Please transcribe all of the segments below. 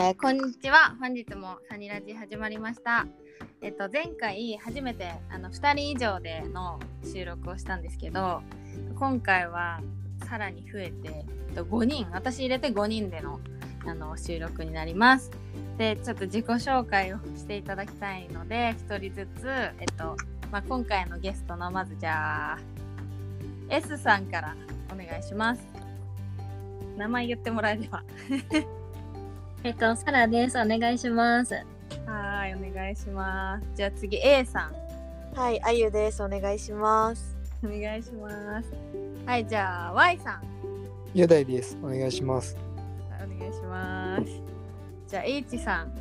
えーこんにちは。本日もサニラジ始まりました。えっと前回初めてあの2人以上での収録をしたんですけど、今回はさらに増えてえっと5人、私入れて5人でのあの収録になります。で、ちょっと自己紹介をしていただきたいので、1人ずつえっとまあ今回のゲストのまずじゃあ S さんからお願いします。名前言ってもらえれば。えっと、サラです。お願いします。はーい、お願いします。じゃあ次 A さん、はい、あゆです。お願いします。お願いします。はい、じゃあ Y さん、雄大です。お願いします。お願いします。じゃあ H さん、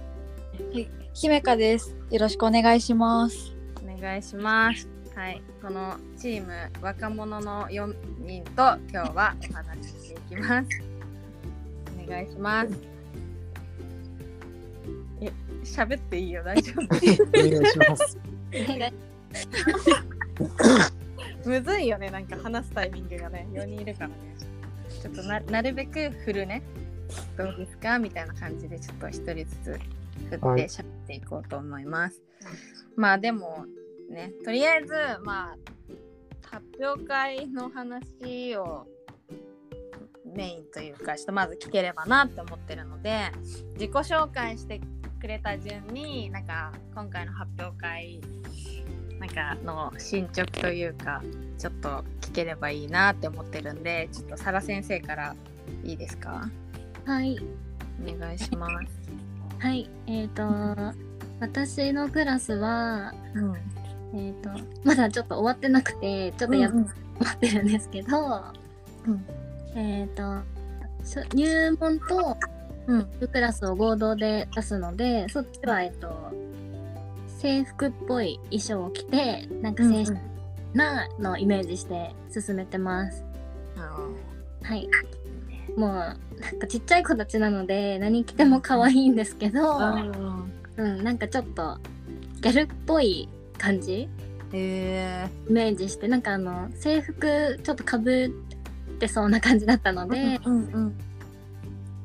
姫香です。よろしくお願いします。お願いします。はい、このチーム若者の4人と今日はお話ししていきます。お願いします。え、喋っていいよ、大丈夫。お願いします。むずいよね、なんか話すタイミングがね、4人いるからね。ちょっとななるべく振るね。どうですかみたいな感じで、ちょっと一人ずつ振ってはい喋っていこうと思います。まあでも、ね、とりあえず、まあ、発表会の話をメインというか、ちょっとまず聞ければなって思ってるので、自己紹介してくれた順に、なんか今回の発表会、なんかの進捗というかちょっと聞ければいいなって思ってるんでちょっとサラ先生からいいですか？はい。お願いします。はい。えっ、と、私のクラスは、うんえっ、と、まだちょっと終わってなくて、ちょっとやっうん待ってるんですけど、うんえっ、と、しょ入門とうん。クラスを合同で出すので、そっちは、えっ、と、制服っぽい衣装を着て、なん。か正式なのイメージして進めてます。はい。もう、なん。かちっちゃい子たちなので、何着ても可愛いん。ですけど、うん、なん。かちょっと、ギャルっぽい感じへえイメージして、なん。かあの、制服ちょっとかぶってそうな感じだったので、うん。うん。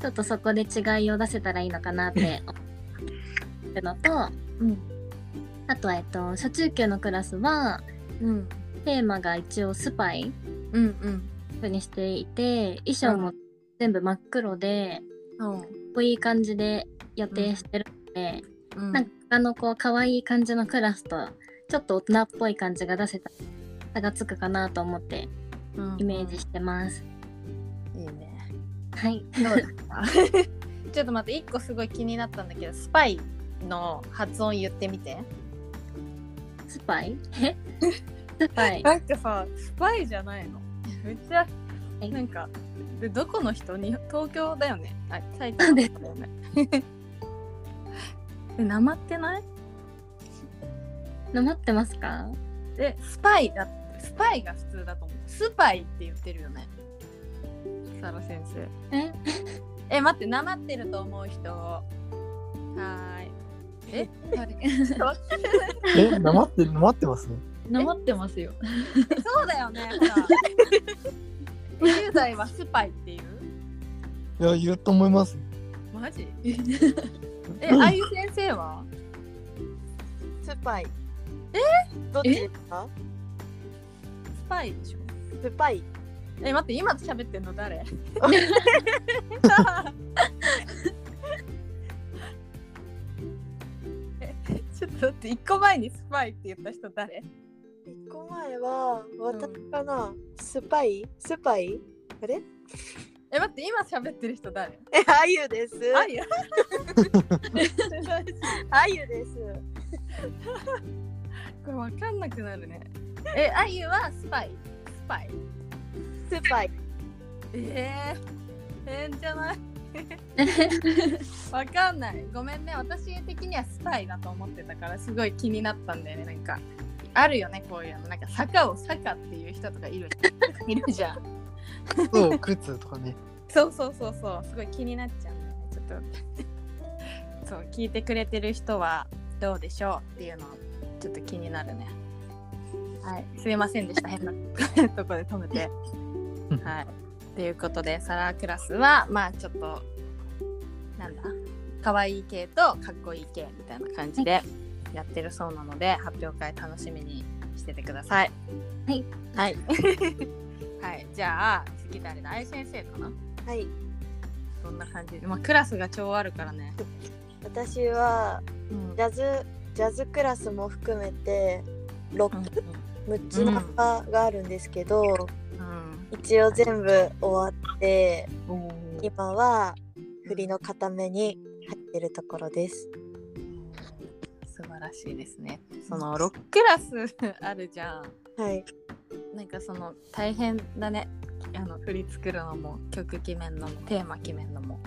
ちょっとそこで違いを出せたらいいのかなって。思ってるのと、うんあとは、えっと、初中級のクラスは、うんテーマが一応スパイうんうん。風にしていて、衣装も全部真っ黒で、かっこいい感じで予定してるので、うん。なんかあのこう可愛い感じのクラスとちょっと大人っぽい感じが出せた差がつくかなと思ってイメージしてます。いいねはい。どうですかちょっと待って一個すごい気になったんだけどスパイの発音言ってみて。スパイ？え？スパイ。なんかさスパイじゃないの。めっちゃはい。なんかでどこの人に東京だよね？あ埼玉だよね。えなまってない？なまってますか？えスパイだスパイが普通だと思う。スパイって言ってるよねサラ先生。え？え待ってなまってると思う人。はーい。え？誰？え、なまって、なまってますなまってますよ。そうだよねほら。10代はスパイっていう？いや、言うと思います。マジ？えあゆ先生は？スパイ。え？どっちですか？スパイでしょ。スパイ。え待って今喋ってんの誰？えちょっと待って1個前にスパイって言った人誰？一個前は私かな、スパイ？スパイ？あれ？え待って今喋ってる人誰？え、あゆです。あゆ？あゆです。これわかんなくなるね。えあゆはスパイ？スパイスパイ。えー、変じゃない？わかんない。ごめんね。私的にはスパイだと思ってたからすごい気になったんだよね。なんかあるよねこういうの。なんか坂を坂っていう人とかいる いるじゃん。そう、靴とかね。そうそうそうそう。すごい気になっちゃうんだよね。ちょっと。そう聞いてくれてる人はどうでしょうっていうのちょっと気になるね。はい。すいませんでした。変なとこで止めて。うんはい。ということでサラークラスはまあちょっとなんだ可愛い系とかっこいい系みたいな感じでやってるそうなので、発表会楽しみにしててください。はい。はい。はい、じゃあ次誰だ？愛先生かな？はい。そんな感じ？で、まあ、クラスが超あるからね。私はうん。ジャズジャズクラスも含めて6うんつ6つの葉があるんですけど、うん一応全部終わってうん、今は振りの固めに入ってるところです。素晴らしいですね。その6クラス あるじゃん。はい、なんかその大変だね。あの振り作るのも曲決めんのもテーマ決めんのも。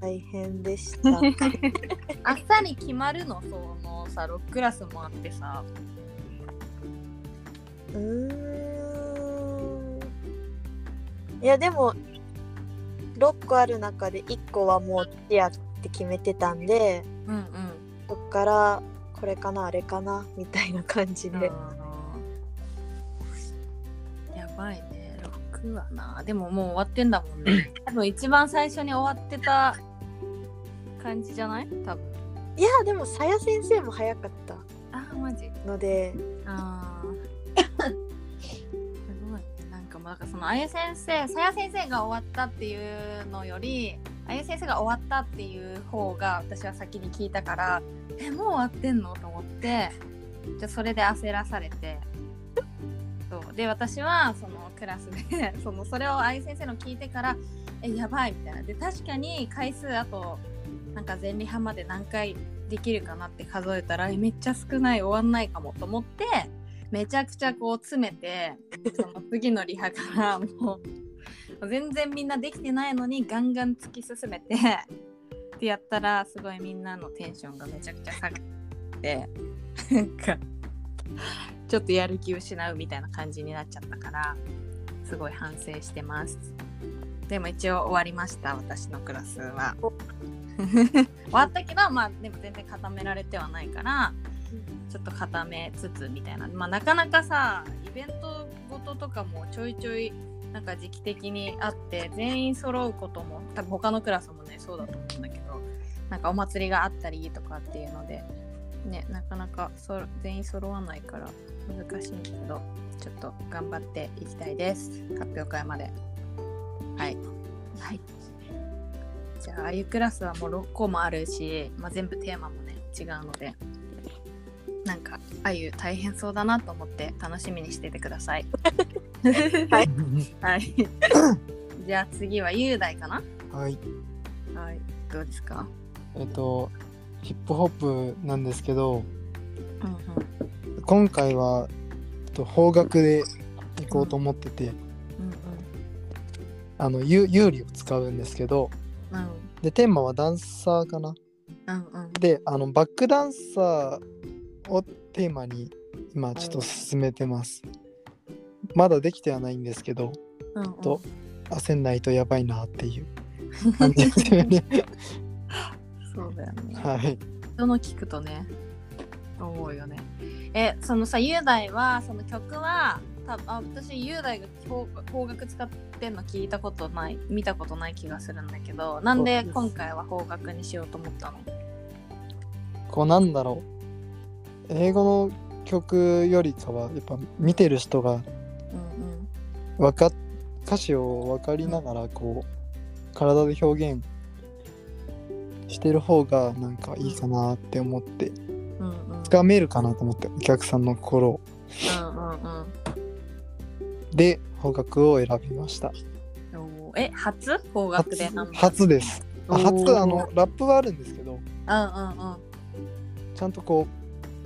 大変でした。あっさり決まるの？そのさ6クラスもあってさ。うーんいやでも6個ある中で1個はもうチアって決めてたんでうんうん。そっからこれかなあれかなみたいな感じで。やばいね。6はな。でももう終わってんだもんね。多分一番最初に終わってた感じじゃない？多分。いやでもさや先生も早かったあーマジ。のであかそのあゆ先生さや先生が終わったっていうのよりあゆ先生が終わったっていう方が私は先に聞いたからえもう終わってんのと思ってじゃそれで焦らされて。そう。で私はそのクラスで そのそれをあゆ先生の聞いてからえやばいみたいな。で確かに回数あとなんか前リハまで何回できるかなって数えたらめっちゃ少ない終わんないかもと思ってめちゃくちゃこう詰めてその次のリハからもう全然みんなできてないのにガンガン突き進めてってやったらすごいみんなのテンションがめちゃくちゃ下がってなんかちょっとやる気失うみたいな感じになっちゃったからすごい反省してます。でも一応終わりました私のクラスは。終わったけどまあでも全然固められてはないからちょっと固めつつみたいな。まあなかなかさイベントごととかもちょいちょいなんか時期的にあって全員揃うことも多分他のクラスもねそうだと思うんだけどなんかお祭りがあったりとかっていうのでねなかなかそ全員揃わないから難しいんだけどちょっと頑張っていきたいです。発表会まで。はい。はい。じゃあああいうクラスはもう6個もあるし、まあ、全部テーマもね違うので。なんかああいう大変そうだなと思って楽しみにしててください。はい。はい。じゃあ次は雄大かな？はい。はい。どうですか？えっと、ヒップホップなんですけど、うんうん。今回は、えっと、方角で行こうと思ってて、あの、有有利を使うんですけど、うん。うんで、テーマはダンサーかな？うんうん。で、あの、バックダンサーをテーマに今ちょっと進めてます。まだできてはないんですけど、うんうんと焦んないとやばいなっていう感じですよね。そうだよねはい。人の聞くとね思うよねえそのさ雄大はその曲はたあ私雄大が方方角使ってんの聞いたことない見たことない気がするんだけどなんで今回は方角にしようと思ったの？こうなんだろう。英語の曲よりかは、やっぱ見てる人がうんわかっ歌詞を分かりながらこう体で表現してる方がなんかいいかなって思ってうんうんうんつかめるかなと思ってお客さんの心をうんうんうんで方角を選びました。え初方角で初です。初あのラップはあるんですけどうんうん。ちゃんとこう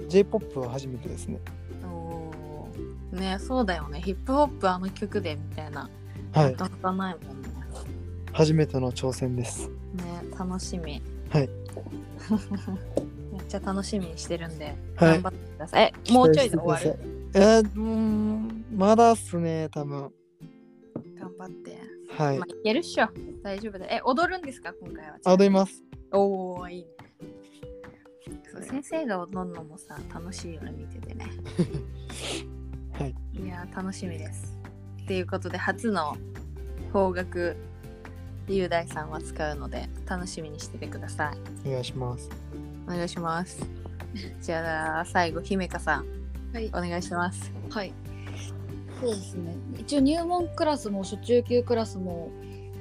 J-POP は初めてですね。うんおー。ねそうだよね。ヒップホップあの曲でみたいな。はないかなかないもんね。初めての挑戦です。ね楽しみ。はい。めっちゃ楽しみにしてるんで、はい。頑張ってください。えもうちょいで終わる？えー、うーんまだっすね多分。頑張って。はい。まあ、いけるっしょ。大丈夫だ。え踊るんですか？今回は。あ。踊ります。おおいいねそう先生が踊るのもさ楽しいよね見ててね。はい。いやー楽しみです。っていうことで初の方角雄大さんは使うので楽しみにしててください。お願いします。お願いします。じゃあ最後姫香さん。はい。お願いします。はい。そうですね。一応入門クラスも初中級クラスも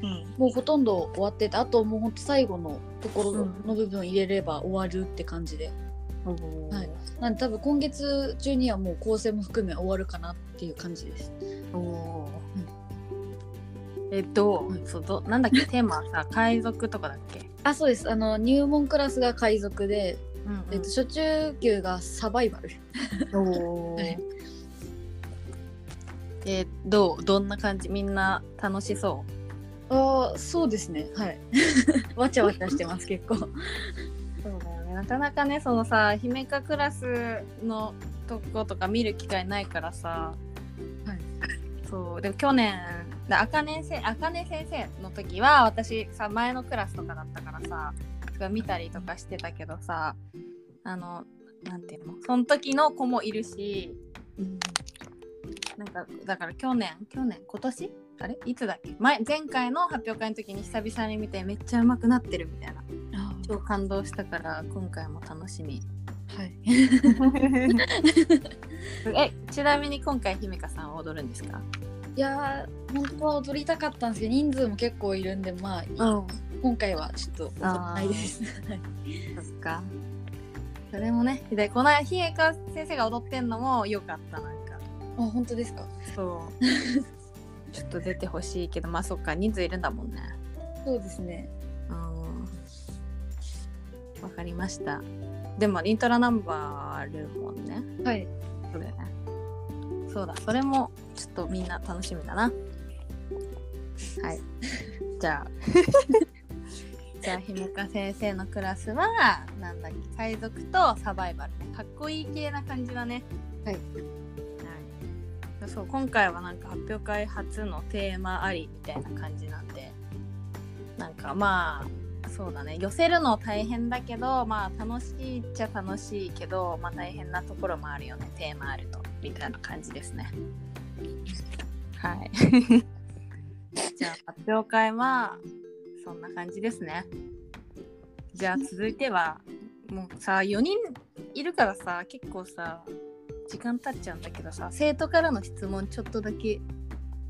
うん。もうほとんど終わっててあともうほんと最後のところうん。の部分入れれば終わるって感じで、ははい。なんで多分今月中にはもう構成も含め終わるかなっていう感じです。おおーえっと、そうどなんだっけ？テーマはさ 海賊とかだっけ、あそうです。あの入門クラスが海賊で、うんえっと、初中級がサバイバル。お はい。えーどう？どんな感じ？みんな楽しそああそうですね。はい。わちゃわちゃしてます結構。うそうだよね。なかなかねそのさ姫香クラスのとことか見る機会ないからさ。はい。そうでも去年であかねせあかね先生の時は私さ前のクラスとかだったからさ見たりとかしてたけどさあのなんていうのその時の子もいるしなんかだから去年去年今年あれ？いつだっけ？前前回の発表会の時に久々に見てめっちゃ上手くなってるみたいな。あ超感動したから今回も楽しみ。はい。えちなみに今回姫香さんは踊るんですか？いやー本当は踊りたかったんですけど人数も結構いるんでまあ、うん。今回はちょっと踊らないです。はい。そっか。それもねでこの間姫香先生が踊ってんのもよかったなんか。あ本当ですか？そうちょっと出てほしいけどまあそっか人数いるんだもんね。そうですね。うん。わかりました。でもイントラナンバーあるもんね。はい。そうだよねそうだ。それもちょっとみんな楽しみだな。はい。じゃあ。じゃあ姫香先生のクラスはなんだっけ海賊とサバイバルね。かっこいい系な感じだね。はいそう今回はなんか発表会初のテーマありみたいな感じなんでなんかまあそうだね。寄せるの大変だけどまあ楽しいっちゃ楽しいけどまあ大変なところもあるよね。テーマあると。みたいな感じですね。はい。じゃあ発表会はそんな感じですね。じゃあ続いてはもうさ4人いるからさ結構さ時間経っちゃうんだけどさ生徒からの質問ちょっとだけ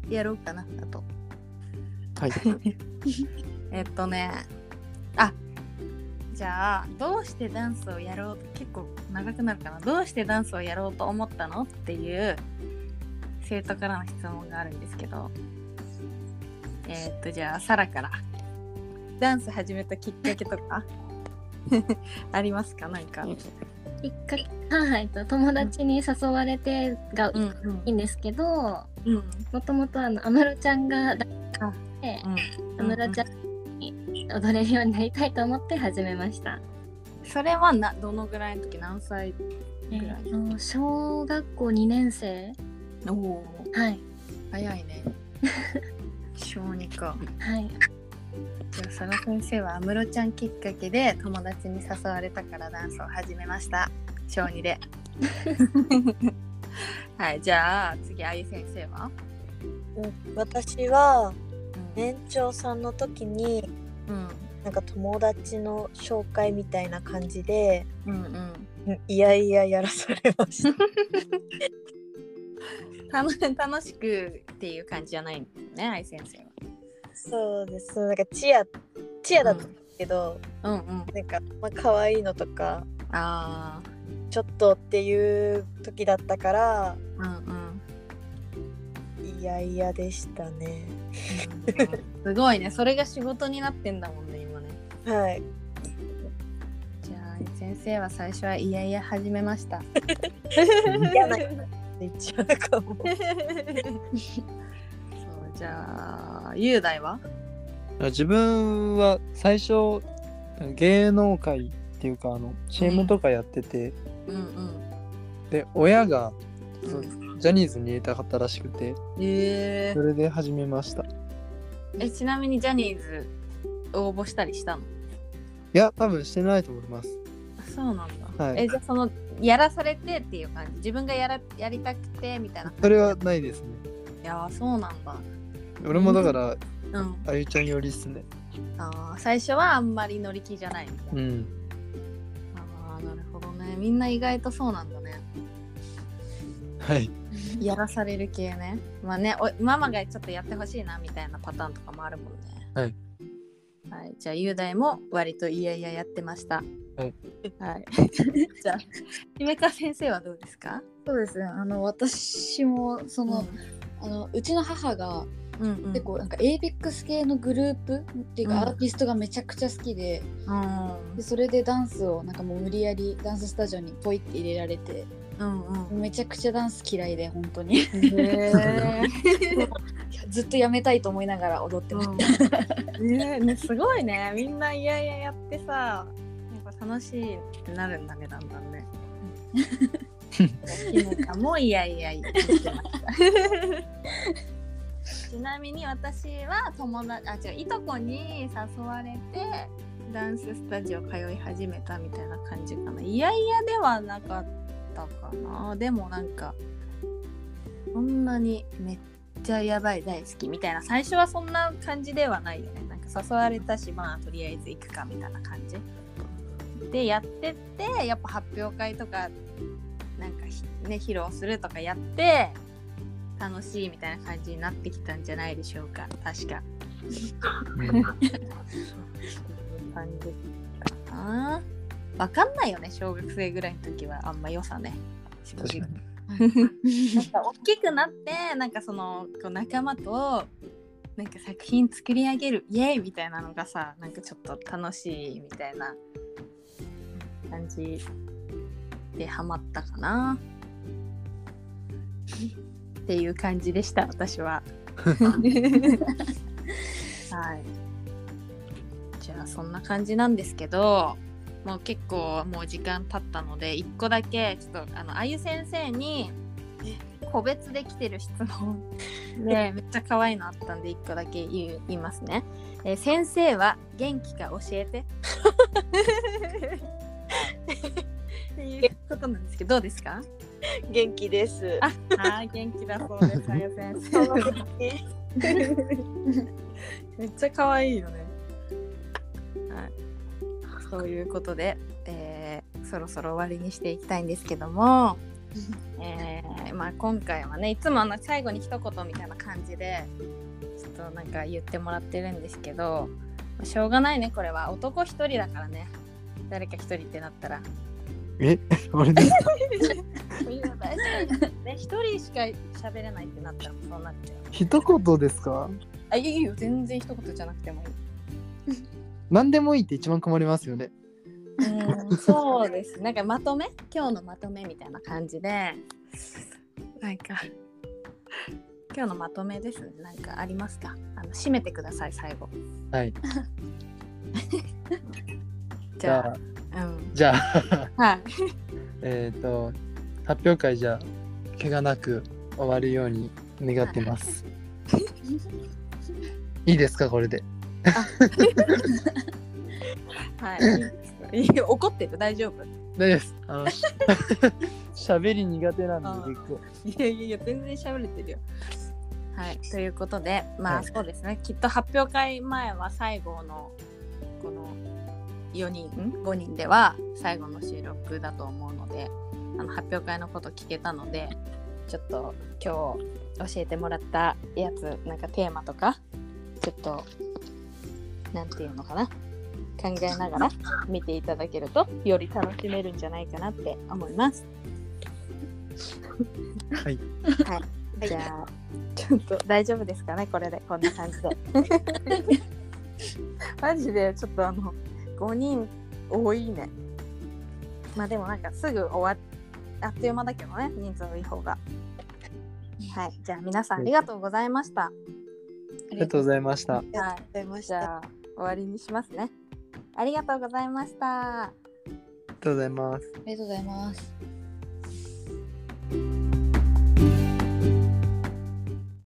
やろうかなあと。はい。えっとね。あじゃあどうしてダンスをやろう結構長くなるかな。どうしてダンスをやろうと思ったのっていう生徒からの質問があるんですけど。えっとじゃあサラから。ダンス始めたきっかけとか？ありますか？なんかきっかけは、えっと、友達に誘われてがうんいいんですけどうん。もともとあの安室ちゃんが大好きでうん。安室ちゃんに踊れるようになりたいと思って始めました。それはなどのぐらいの時何歳えぐらい？ーと小学校2年生。おおはい。早いね。小児かはい佐賀先生は安室ちゃんきっかけで友達に誘われたからダンスを始めました。小2で。はいじゃあ次あゆ先生は、うん私はうん。年長さんの時にうん。なんか友達の紹介みたいな感じでうんうん。うんいやいややらされました。楽楽しくっていう感じじゃないんだよねあゆ先生。はそうです。なんかチアチアだったけど、うん。うんなんかまあ可愛いのとかあちょっとっていう時だったからあうんうん。いやいやでしたね。すごいね。それが仕事になってんだもんね今ね。はい。じゃあ先生は最初はいやいや始めました。嫌な言っちゃうかも じゃあ雄大は？自分は最初芸能界っていうかあの CM とかやってて、うんうん。で親がそううん。ジャニーズに入れたかったらしくてえ。それで始めました。いえちなみにジャニーズ応募したりしたの？や多分してないと思います。あそうなんだ、はい。えじゃあそのやらされてっていう感じ？自分がやらやりたくてみたいなそれはないですね。いやーそうなんだ俺もだからうん。あゆちゃんよりっすね。あー最初はあんまり乗り気じゃない。みたいな、うん。ああなるほどね。みんな意外とそうなんだね。はい。やらされる系ね。まあねおママがちょっとやってほしいなみたいなパターンとかもあるもんね。はい。はい、じゃあ雄大も割といやいややってました。はい、はい、じゃあ姫川先生はどうですか？そうですね。あの私もその、あのうちの母がうんうん。結構なんか ABEX 系のグループっていうか、うん。アーティストがめちゃくちゃ好きで。うんでそれでダンスをなんかもう無理やりダンススタジオにポイって入れられてうんうん。めちゃくちゃダンス嫌いで本当に。へえ。ずっとやめたいと思いながら踊ってました、ねねすごいね。みんないやいややってさやっぱ楽しいってなるんだねだんだんね。もいやいや言ってましたちなみに私は友達あ違ういとこに誘われてダンススタジオ通い始めたみたいな感じかな。いやいやではなかったかな。でもなんかそんなにめっちゃやばい大好きみたいな。最初はそんな感じではないよね。なんか誘われたしまあとりあえず行くかみたいな感じ。でやってってやっぱ発表会とかなんかね披露するとかやって楽しいみたいな感じになってきたんじゃないでしょうか。確か。感じかな。わかんないよね小学生ぐらいの時はあんま良さね。確かに。なんか大きくなってなんかそのこう仲間となんか作品作り上げるイエーイみたいなのがさなんかちょっと楽しいみたいな感じでハマったかなっていう感じでした私は。はい。じゃあそんな感じなんですけどもう結構もう時間経ったので一個だけちょっとあのあゆ先生に個別で来てる質問でめっちゃ可愛いのあったんで一個だけ言いますね、えー先生は元気か教えて。っていうことなんですけどどうですか？元気です。あはい元気だそうですあゆ先生めっちゃ可愛いよね。はい。そういうことで、えーそろそろ終わりにしていきたいんですけども、えーまあ、今回はねいつもあの最後に一言みたいな感じでちょっとなんか言ってもらってるんですけど、まあしょうがないねこれは男一人だからね誰か一人ってなったら。え俺で？す か大丈夫ね一人しか喋れないってなったらそうなっちゃう。一言ですか？あいいよ全然一言じゃなくてもいい。何でもいいって一番困りますよねうんそうです。なんかまとめ？今日のまとめみたいな感じで、なんか、今日のまとめですね。なんかありますか？あの締めてください、最後。はいじゃ じゃああ、うん。じゃあはい。えっと発表会じゃ怪我なく終わるように願ってます いいですかこれではい。いいよ怒ってる？大丈夫？大丈夫ですあのし喋り苦手なんで結構いやいやいや、全然喋れてるよ。はい。ということで、まあ、はいそうですね。きっと発表会前は最後の、この4人、ん ?5 人では最後の収録だと思うので、あの発表会のこと聞けたので、ちょっと今日教えてもらったやつ、なんかテーマとか、ちょっと、なんていうのかな。考えながら見ていただけるとより楽しめるんじゃないかなって思います。はい。はい。じゃあ、ちょっと大丈夫ですかね、これで、こんな感じで。マジで、ちょっとあの、5人多いね。まあでもなんかすぐ終わっ、あっという間だけどね、人数多い方が。はい。じゃあ皆さんありがとうございました。ありがとうございましたありがとうございました。じゃあ、終わりにしますね。ありがとうございました。ありがとうございますありがとうございます